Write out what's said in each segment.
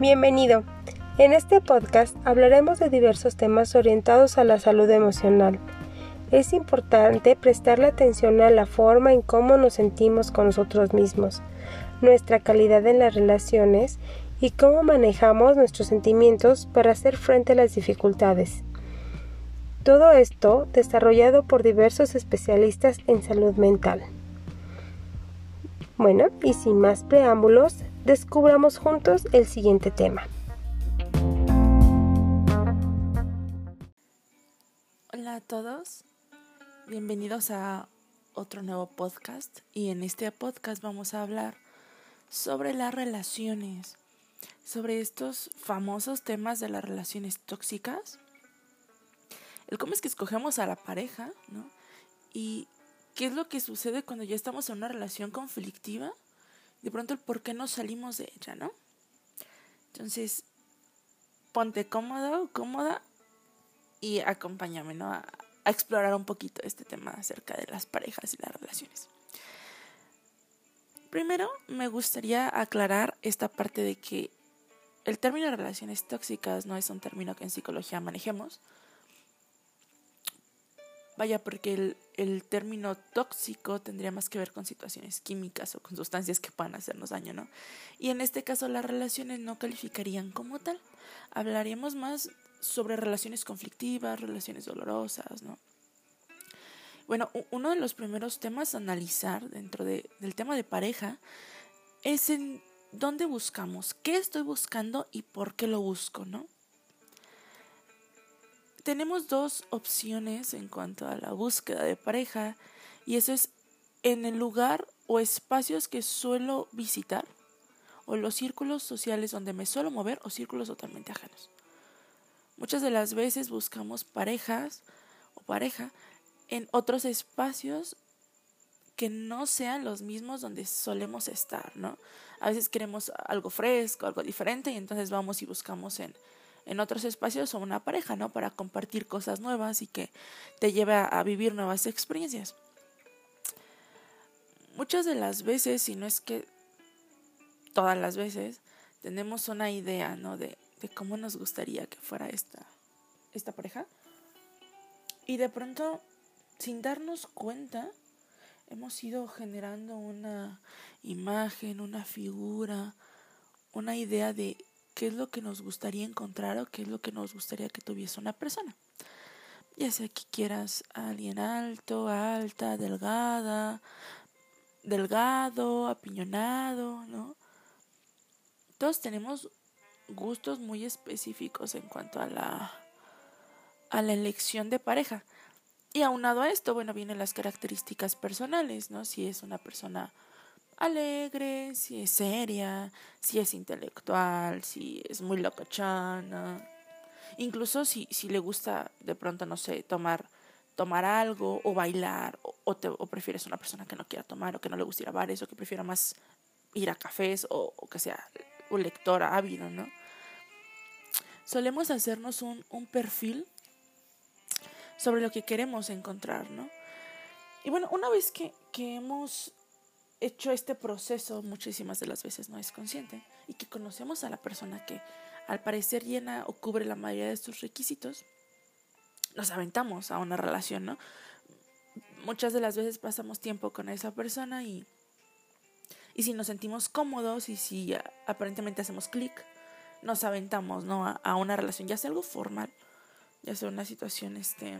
Bienvenido. En este podcast hablaremos de diversos temas orientados a la salud emocional. Es importante prestarle atención a la forma en cómo nos sentimos con nosotros mismos, nuestra calidad en las relaciones y cómo manejamos nuestros sentimientos para hacer frente a las dificultades. Todo esto desarrollado por diversos especialistas en salud mental. Bueno, y sin más preámbulos, descubramos juntos el siguiente tema. Hola a todos, bienvenidos a otro nuevo podcast y en este podcast vamos a hablar sobre las relaciones, sobre estos famosos temas de las relaciones tóxicas, el cómo es que escogemos a la pareja, ¿no? Y qué es lo que sucede cuando ya estamos en una relación conflictiva de pronto el por qué no salimos de ella, ¿no? Entonces, ponte cómodo, cómoda y acompáñame, ¿no? A, a, explorar un poquito este tema acerca de las parejas y las relaciones. Primero, me gustaría aclarar esta parte de que el término relaciones tóxicas no es un término que en psicología manejemos, Vaya, porque el, el, término tóxico tendría más que ver con situaciones químicas o con sustancias que puedan hacernos daño, ¿no? Y en este caso las relaciones no calificarían como tal. Hablaríamos más sobre relaciones conflictivas, relaciones dolorosas, ¿no? Bueno, uno de los primeros temas a analizar dentro de, del tema de pareja es en dónde buscamos, qué estoy buscando y por qué lo busco, ¿no? Tenemos dos opciones en cuanto a la búsqueda de pareja y eso es en el lugar o espacios que suelo visitar o los círculos sociales donde me suelo mover o círculos totalmente ajenos. Muchas de las veces buscamos parejas o pareja en otros espacios que no sean los mismos donde solemos estar, ¿no? A veces queremos algo fresco, algo diferente y entonces vamos y buscamos en en otros espacios o una pareja, ¿no? Para compartir cosas nuevas y que te lleve a, vivir nuevas experiencias. Muchas de las veces, si no es que todas las veces, tenemos una idea, ¿no? De, de cómo nos gustaría que fuera esta, esta pareja. Y de pronto, sin darnos cuenta, hemos ido generando una imagen, una figura, una idea de qué es lo que nos gustaría encontrar o qué es lo que nos gustaría que tuviese una persona. Ya sea que quieras a alguien alto, alta, delgada, delgado, apiñonado, ¿no? Todos tenemos gustos muy específicos en cuanto a la a la elección de pareja. Y aunado a esto, bueno, vienen las características personales, ¿no? Si es una persona alegre, si es seria, si es intelectual, si es muy locochana. Incluso si, si le gusta de pronto, no sé, tomar, tomar algo o bailar, o, te, o prefieres una persona que no quiera tomar o que no le guste ir a bares o que prefiera más ir a cafés o, o que sea un lector ávido, ¿no? Solemos hacernos un, un perfil sobre lo que queremos encontrar, ¿no? Y bueno, una vez que, que hemos hecho este proceso muchísimas de las veces no es consciente y que conocemos a la persona que al parecer llena o cubre la mayoría de estos requisitos, nos aventamos a una relación, ¿no? Muchas de las veces pasamos tiempo con esa persona y, y si nos sentimos cómodos y si aparentemente hacemos clic, nos aventamos, ¿no? A, a, una relación, ya sea algo formal, ya sea una situación, este,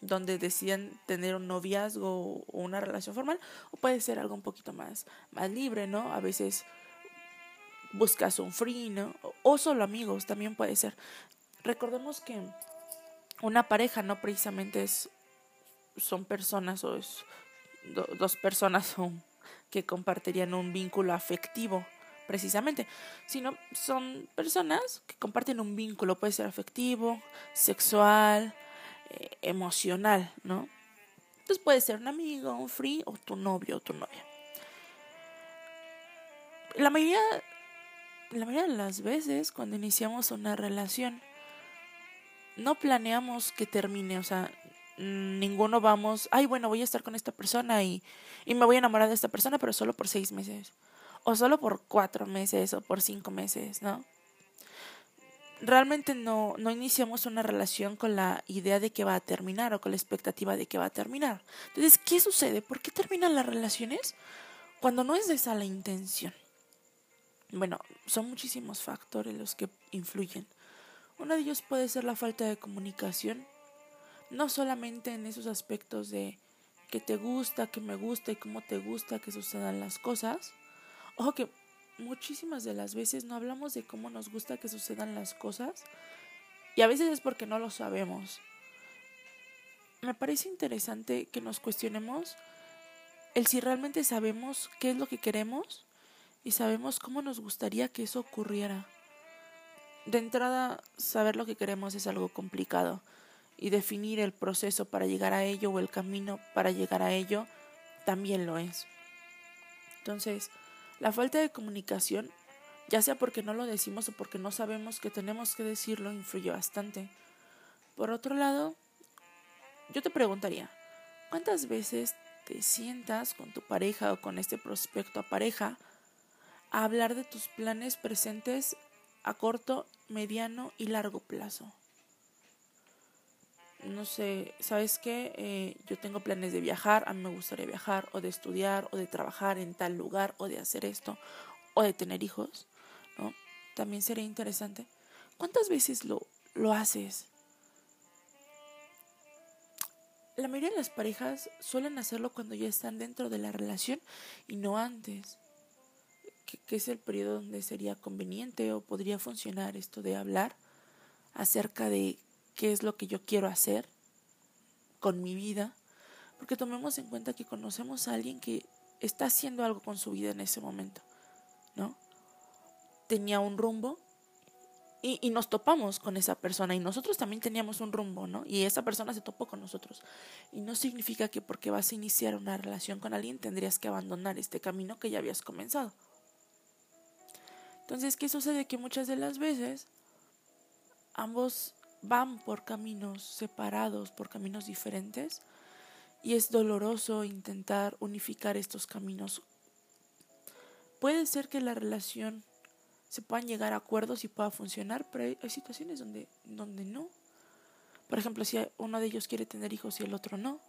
donde deciden tener un noviazgo o una relación formal, o puede ser algo un poquito más, más libre, ¿no? A veces buscas un free, ¿no? O solo amigos, también puede ser. Recordemos que una pareja no precisamente es, son personas o es dos personas son, que compartirían un vínculo afectivo precisamente, sino son personas que comparten un vínculo, puede ser afectivo, sexual, emocional, ¿no? Entonces puede ser un amigo, un free o tu novio o tu novia. La mayoría, la mayoría de las veces cuando iniciamos una relación, no planeamos que termine, o sea, ninguno vamos, ay, bueno, voy a estar con esta persona y, y me voy a enamorar de esta persona, pero solo por seis meses, o solo por cuatro meses, o por cinco meses, ¿no? Realmente no, no iniciamos una relación con la idea de que va a terminar o con la expectativa de que va a terminar. Entonces, ¿qué sucede? ¿Por qué terminan las relaciones cuando no es de esa la intención? Bueno, son muchísimos factores los que influyen. Uno de ellos puede ser la falta de comunicación, no solamente en esos aspectos de que te gusta, que me gusta y cómo te gusta que sucedan las cosas. Ojo que muchísimas de las veces no hablamos de cómo nos gusta que sucedan las cosas y a veces es porque no lo sabemos. Me parece interesante que nos cuestionemos el si realmente sabemos qué es lo que queremos y sabemos cómo nos gustaría que eso ocurriera. De entrada, saber lo que queremos es algo complicado y definir el proceso para llegar a ello o el camino para llegar a ello también lo es. Entonces, la falta de comunicación, ya sea porque no lo decimos o porque no sabemos que tenemos que decirlo, influye bastante. Por otro lado, yo te preguntaría, ¿cuántas veces te sientas con tu pareja o con este prospecto a pareja a hablar de tus planes presentes a corto, mediano y largo plazo? No sé, ¿sabes qué? Eh, yo tengo planes de viajar, a mí me gustaría viajar, o de estudiar, o de trabajar en tal lugar, o de hacer esto, o de tener hijos, ¿no? También sería interesante. ¿Cuántas veces lo, lo haces? La mayoría de las parejas suelen hacerlo cuando ya están dentro de la relación y no antes, que, es el periodo donde sería conveniente o podría funcionar esto de hablar acerca de qué es lo que yo quiero hacer con mi vida, porque tomemos en cuenta que conocemos a alguien que está haciendo algo con su vida en ese momento, ¿no? Tenía un rumbo y, nos topamos con esa persona y nosotros también teníamos un rumbo, ¿no? Y esa persona se topó con nosotros. Y no significa que porque vas a iniciar una relación con alguien tendrías que abandonar este camino que ya habías comenzado. Entonces, ¿qué sucede? Que muchas de las veces ambos van por caminos separados, por caminos diferentes, y es doloroso intentar unificar estos caminos. Puede ser que la relación se puedan llegar a acuerdos y pueda funcionar, pero hay, situaciones donde, donde no. Por ejemplo, si uno de ellos quiere tener hijos y el otro no.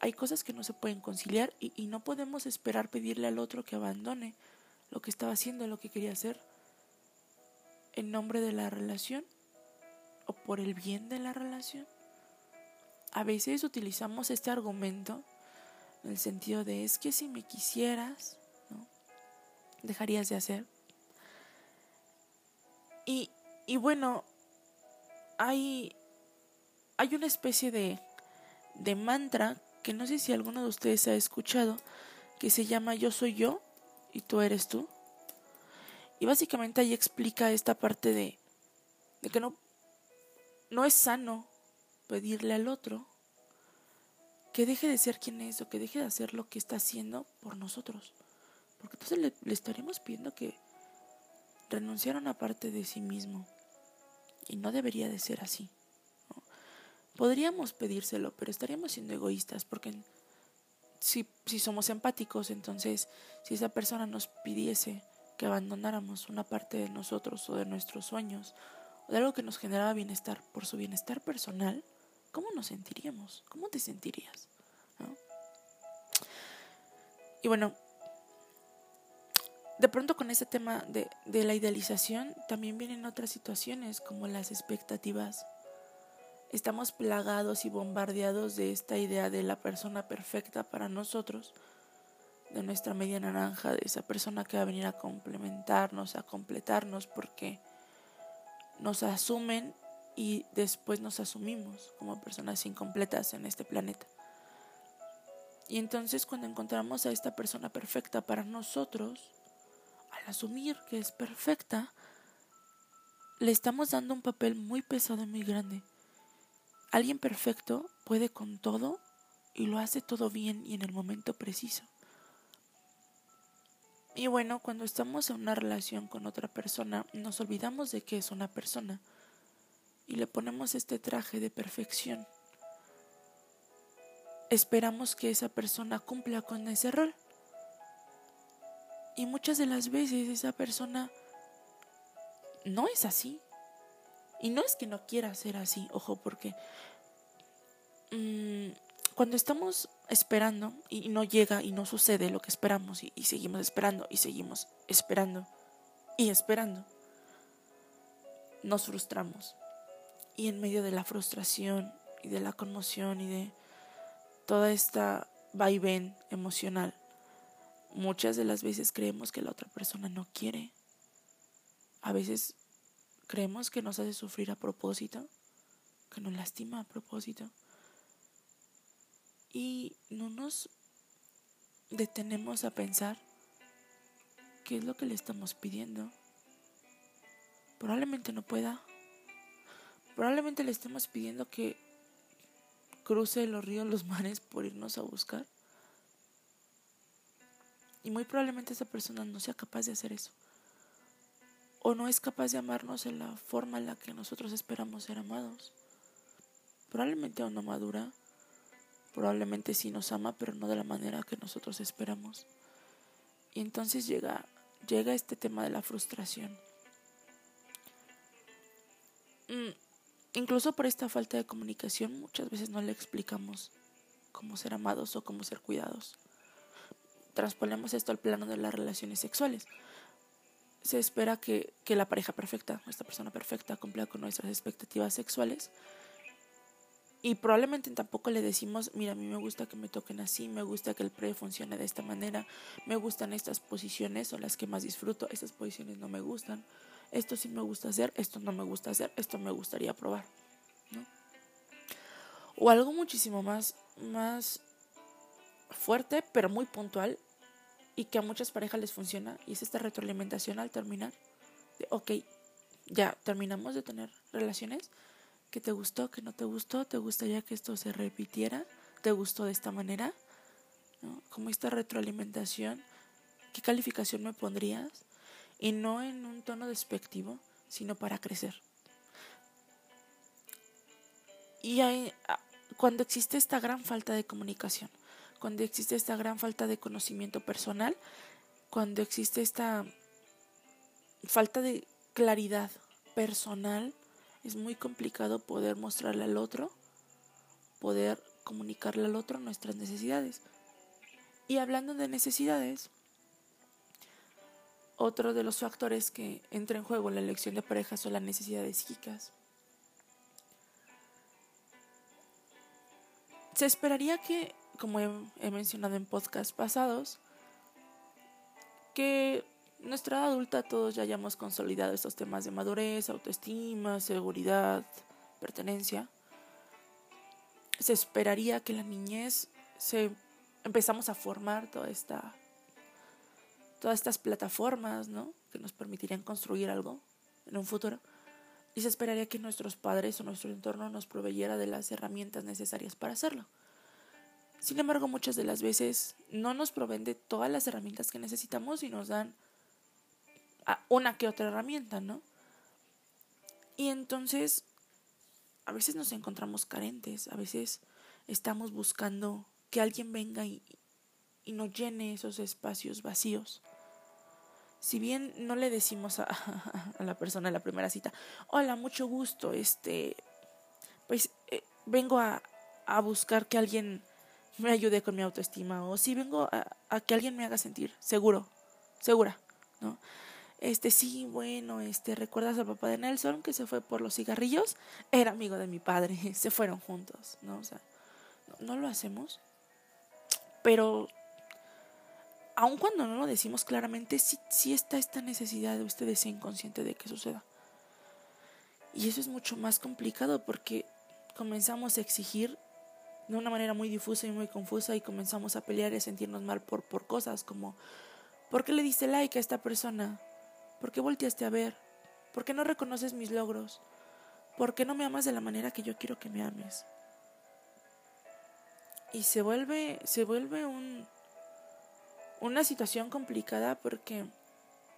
Hay cosas que no se pueden conciliar y, y no podemos esperar pedirle al otro que abandone lo que estaba haciendo, lo que quería hacer en nombre de la relación o por el bien de la relación. A veces utilizamos este argumento en el sentido de es que si me quisieras, ¿no? dejarías de hacer. Y, y bueno, hay, hay una especie de, de mantra que no sé si alguno de ustedes ha escuchado, que se llama Yo soy yo y tú eres tú. Y básicamente ahí explica esta parte de, de que no, no es sano pedirle al otro que deje de ser quien es o que deje de hacer lo que está haciendo por nosotros. Porque entonces le, le estaríamos pidiendo que renunciara a una parte de sí mismo. Y no debería de ser así. Podríamos pedírselo, pero estaríamos siendo egoístas porque si, si somos empáticos, entonces si esa persona nos pidiese que abandonáramos una parte de nosotros o de nuestros sueños de algo que nos generaba bienestar por su bienestar personal, ¿cómo nos sentiríamos? ¿Cómo te sentirías? Y bueno, de pronto con ese tema de, de, la idealización también vienen otras situaciones como las expectativas. Estamos plagados y bombardeados de esta idea de la persona perfecta para nosotros de nuestra media naranja, de esa persona que va a venir a complementarnos, a completarnos, porque nos asumen y después nos asumimos como personas incompletas en este planeta. Y entonces cuando encontramos a esta persona perfecta para nosotros, al asumir que es perfecta, le estamos dando un papel muy pesado y muy grande. Alguien perfecto puede con todo y lo hace todo bien y en el momento preciso. Y bueno, cuando estamos en una relación con otra persona, nos olvidamos de que es una persona y le ponemos este traje de perfección. Esperamos que esa persona cumpla con ese rol. Y muchas de las veces esa persona no es así. Y no es que no quiera ser así, ojo, porque mm, cuando estamos esperando y no llega y no sucede lo que esperamos y, y seguimos esperando y seguimos esperando y esperando, nos frustramos. Y en medio de la frustración y de la conmoción y de toda esta vaivén emocional, muchas de las veces creemos que la otra persona no quiere. A veces creemos que nos hace sufrir a propósito, que nos lastima a propósito. Y no nos detenemos a pensar qué es lo que le estamos pidiendo. Probablemente no pueda. Probablemente le estemos pidiendo que cruce los ríos, los mares por irnos a buscar. Y muy probablemente esa persona no sea capaz de hacer eso. O no es capaz de amarnos en la forma en la que nosotros esperamos ser amados. Probablemente aún no madura. Probablemente sí nos ama, pero no de la manera que nosotros esperamos. Y entonces llega, llega este tema de la frustración. Mm, incluso por esta falta de comunicación muchas veces no le explicamos cómo ser amados o cómo ser cuidados. Transponemos esto al plano de las relaciones sexuales. Se espera que, que la pareja perfecta, esta persona perfecta, cumpla con nuestras expectativas sexuales y probablemente tampoco le decimos, mira, a mí me gusta que me toquen así, me gusta que el pre funcione de esta manera, me gustan estas posiciones, son las que más disfruto, estas posiciones no me gustan, esto sí me gusta hacer, esto no me gusta hacer, esto me gustaría probar. O algo muchísimo más, más fuerte, pero muy puntual, y que a muchas parejas les funciona, y es esta retroalimentación al terminar, de, ok, ya terminamos de tener relaciones, ¿Qué te gustó? ¿Qué no te gustó? ¿Te gustaría que esto se repitiera? ¿Te gustó de esta manera? ¿No? Como esta retroalimentación, ¿qué calificación me pondrías? Y no en un tono despectivo, sino para crecer. Y ah, cuando existe esta gran falta de comunicación, cuando existe esta gran falta de conocimiento personal, cuando existe esta falta de claridad personal, es muy complicado poder mostrarle al otro, poder comunicarle al otro nuestras necesidades. Y hablando de necesidades, otro de los factores que entra en juego en la elección de pareja son las necesidades psíquicas. Se esperaría que, como he, he mencionado en podcasts pasados, que nuestra edad adulta todos ya hayamos consolidado estos temas de madurez, autoestima, seguridad, pertenencia. Se esperaría que la niñez se empezamos a formar toda esta todas estas plataformas, ¿no? que nos permitirían construir algo en un futuro. Y se esperaría que nuestros padres o nuestro entorno nos proveyera de las herramientas necesarias para hacerlo. Sin embargo, muchas de las veces no nos proveen de todas las herramientas que necesitamos y nos dan una que otra herramienta, ¿no? Y entonces, a veces nos encontramos carentes, a veces estamos buscando que alguien venga y, nos llene esos espacios vacíos. Si bien no le decimos a, la persona en la primera cita, hola, mucho gusto, este, pues eh, vengo a, a buscar que alguien me ayude con mi autoestima o si vengo a, a que alguien me haga sentir seguro, segura, ¿no? Este, sí, bueno, este, ¿recuerdas al papá de Nelson que se fue por los cigarrillos? Era amigo de mi padre, se fueron juntos, ¿no? O sea, no, lo hacemos. Pero, aun cuando no lo decimos claramente, sí, sí está esta necesidad de usted ser inconsciente de que suceda. Y eso es mucho más complicado porque comenzamos a exigir de una manera muy difusa y muy confusa y comenzamos a pelear y a sentirnos mal por, por cosas como, ¿por qué le diste like a esta persona? ¿Por qué volteaste a ver? ¿Por qué no reconoces mis logros? ¿Por qué no me amas de la manera que yo quiero que me ames? Y se vuelve, se vuelve un, una situación complicada porque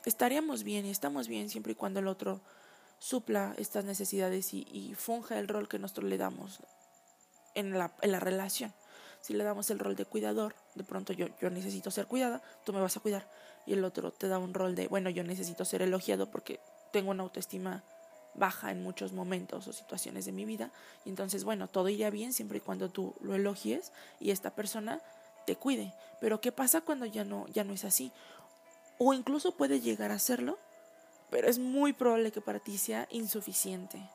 estaríamos bien y estamos bien siempre y cuando el otro supla estas necesidades y, y funja el rol que nosotros le damos en la, en la relación. Si le damos el rol de cuidador, de pronto yo, yo necesito ser cuidada, tú me vas a cuidar y el otro te da un rol de, bueno, yo necesito ser elogiado porque tengo una autoestima baja en muchos momentos o situaciones de mi vida. Y entonces, bueno, todo iría bien siempre y cuando tú lo elogies y esta persona te cuide. Pero ¿qué pasa cuando ya no, ya no es así? O incluso puede llegar a serlo, pero es muy probable que para ti sea insuficiente.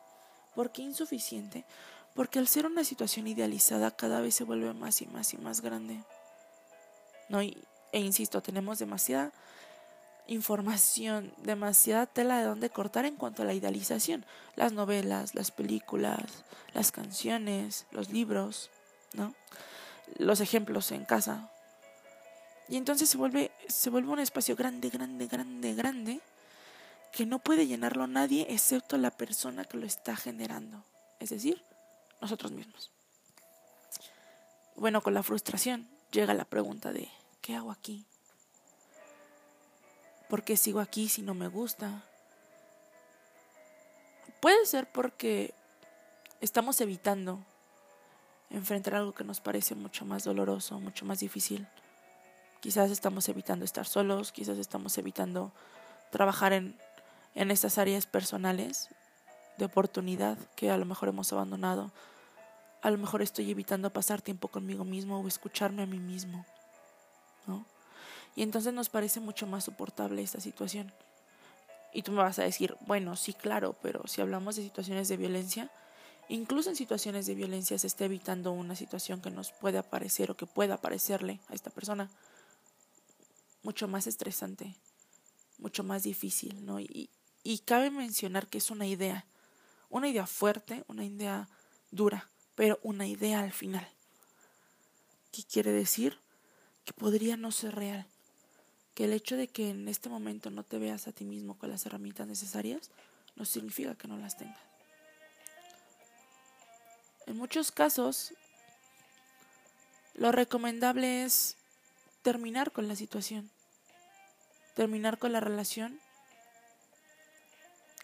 ¿Por qué insuficiente? Porque al ser una situación idealizada cada vez se vuelve más y más y más grande. ¿No? Y, e insisto, tenemos demasiada información, demasiada tela de donde cortar en cuanto a la idealización. Las novelas, las películas, las canciones, los libros, ¿no? Los ejemplos en casa. Y entonces se vuelve, se vuelve un espacio grande, grande, grande, grande, que no puede llenarlo nadie excepto la persona que lo está generando. Es decir, nosotros mismos. Bueno, con la frustración llega la pregunta de, ¿qué hago aquí? ¿Por qué sigo aquí si no me gusta? Puede ser porque estamos evitando enfrentar algo que nos parece mucho más doloroso, mucho más difícil. Quizás estamos evitando estar solos, quizás estamos evitando trabajar en, en estas áreas personales de oportunidad que a lo mejor hemos abandonado. A lo mejor estoy evitando pasar tiempo conmigo mismo o escucharme a mí mismo. ¿no? Y entonces nos parece mucho más soportable esta situación. Y tú me vas a decir, bueno, sí, claro, pero si hablamos de situaciones de violencia, incluso en situaciones de violencia se está evitando una situación que nos puede aparecer o que pueda aparecerle a esta persona mucho más estresante, mucho más difícil, ¿no? Y, y cabe mencionar que es una idea, una idea fuerte, una idea dura, pero una idea al final. ¿Qué quiere decir? Que podría no ser real que el hecho de que en este momento no te veas a ti mismo con las herramientas necesarias no significa que no las tengas. En muchos casos, lo recomendable es terminar con la situación, terminar con la relación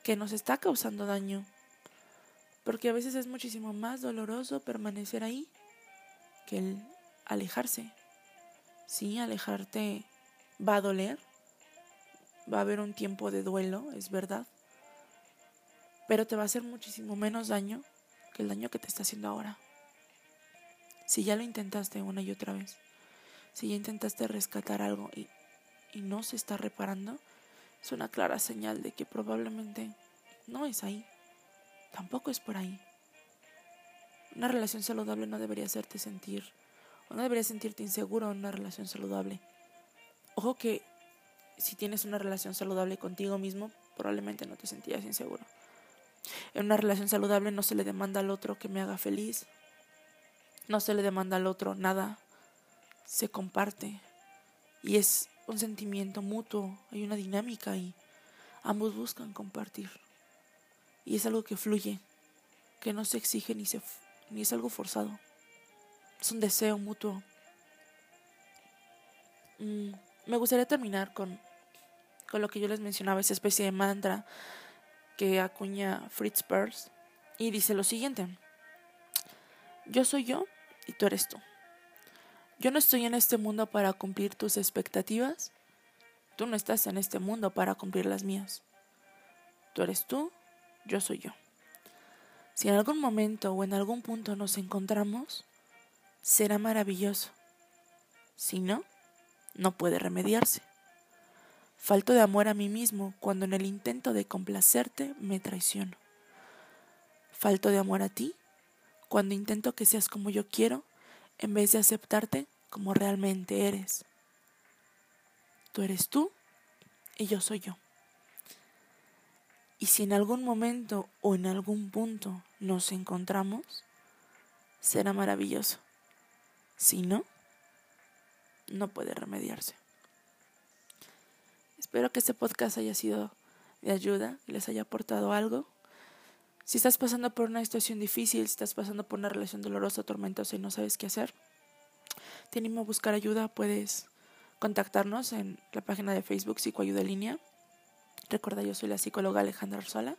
que nos está causando daño, porque a veces es muchísimo más doloroso permanecer ahí que el alejarse. Sí, alejarte va a doler, va a haber un tiempo de duelo, es verdad, pero te va a hacer muchísimo menos daño que el daño que te está haciendo ahora. Si ya lo intentaste una y otra vez, si ya intentaste rescatar algo y, y no se está reparando, es una clara señal de que probablemente no es ahí, tampoco es por ahí. Una relación saludable no debería hacerte sentir, o no debería sentirte inseguro en una relación saludable. Ojo que si tienes una relación saludable contigo mismo, probablemente no te sentías inseguro. En una relación saludable no se le demanda al otro que me haga feliz. No se le demanda al otro nada. Se comparte. Y es un sentimiento mutuo. Hay una dinámica ahí. Ambos buscan compartir. Y es algo que fluye. Que no se exige ni, se, ni es algo forzado. Es un deseo mutuo. Mm me gustaría terminar con, con lo que yo les mencionaba, esa especie de mantra que acuña Fritz Perls y dice lo siguiente, yo soy yo y tú eres tú. Yo no estoy en este mundo para cumplir tus expectativas, tú no estás en este mundo para cumplir las mías. Tú eres tú, yo soy yo. Si en algún momento o en algún punto nos encontramos, será maravilloso. Si no, no puede remediarse. Falto de amor a mí mismo cuando en el intento de complacerte me traiciono. Falto de amor a ti cuando intento que seas como yo quiero en vez de aceptarte como realmente eres. Tú eres tú y yo soy yo. Y si en algún momento o en algún punto nos encontramos, será maravilloso. Si no, no puede remediarse. Espero que este podcast haya sido de ayuda y les haya aportado algo. Si estás pasando por una situación difícil, si estás pasando por una relación dolorosa, tormentosa y no sabes qué hacer, te animo a buscar ayuda. Puedes contactarnos en la página de Facebook Psicoayuda Línea. Recuerda, yo soy la psicóloga Alejandra Arzola.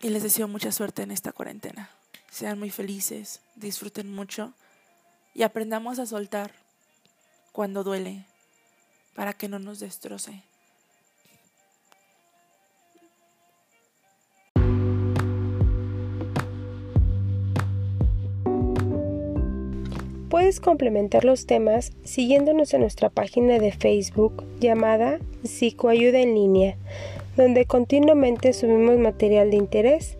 Y les deseo mucha suerte en esta cuarentena. Sean muy felices, disfruten mucho y aprendamos a soltar cuando duele para que no nos destroce. Puedes complementar los temas siguiéndonos en nuestra página de Facebook llamada Psicoayuda en línea, donde continuamente subimos material de interés.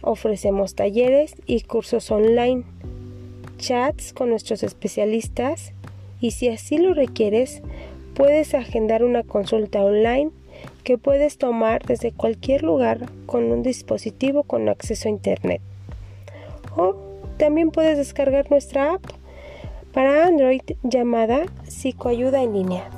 Ofrecemos talleres y cursos online, chats con nuestros especialistas y si así lo requieres, puedes agendar una consulta online que puedes tomar desde cualquier lugar con un dispositivo con acceso a Internet. O también puedes descargar nuestra app para Android llamada Psicoayuda en línea.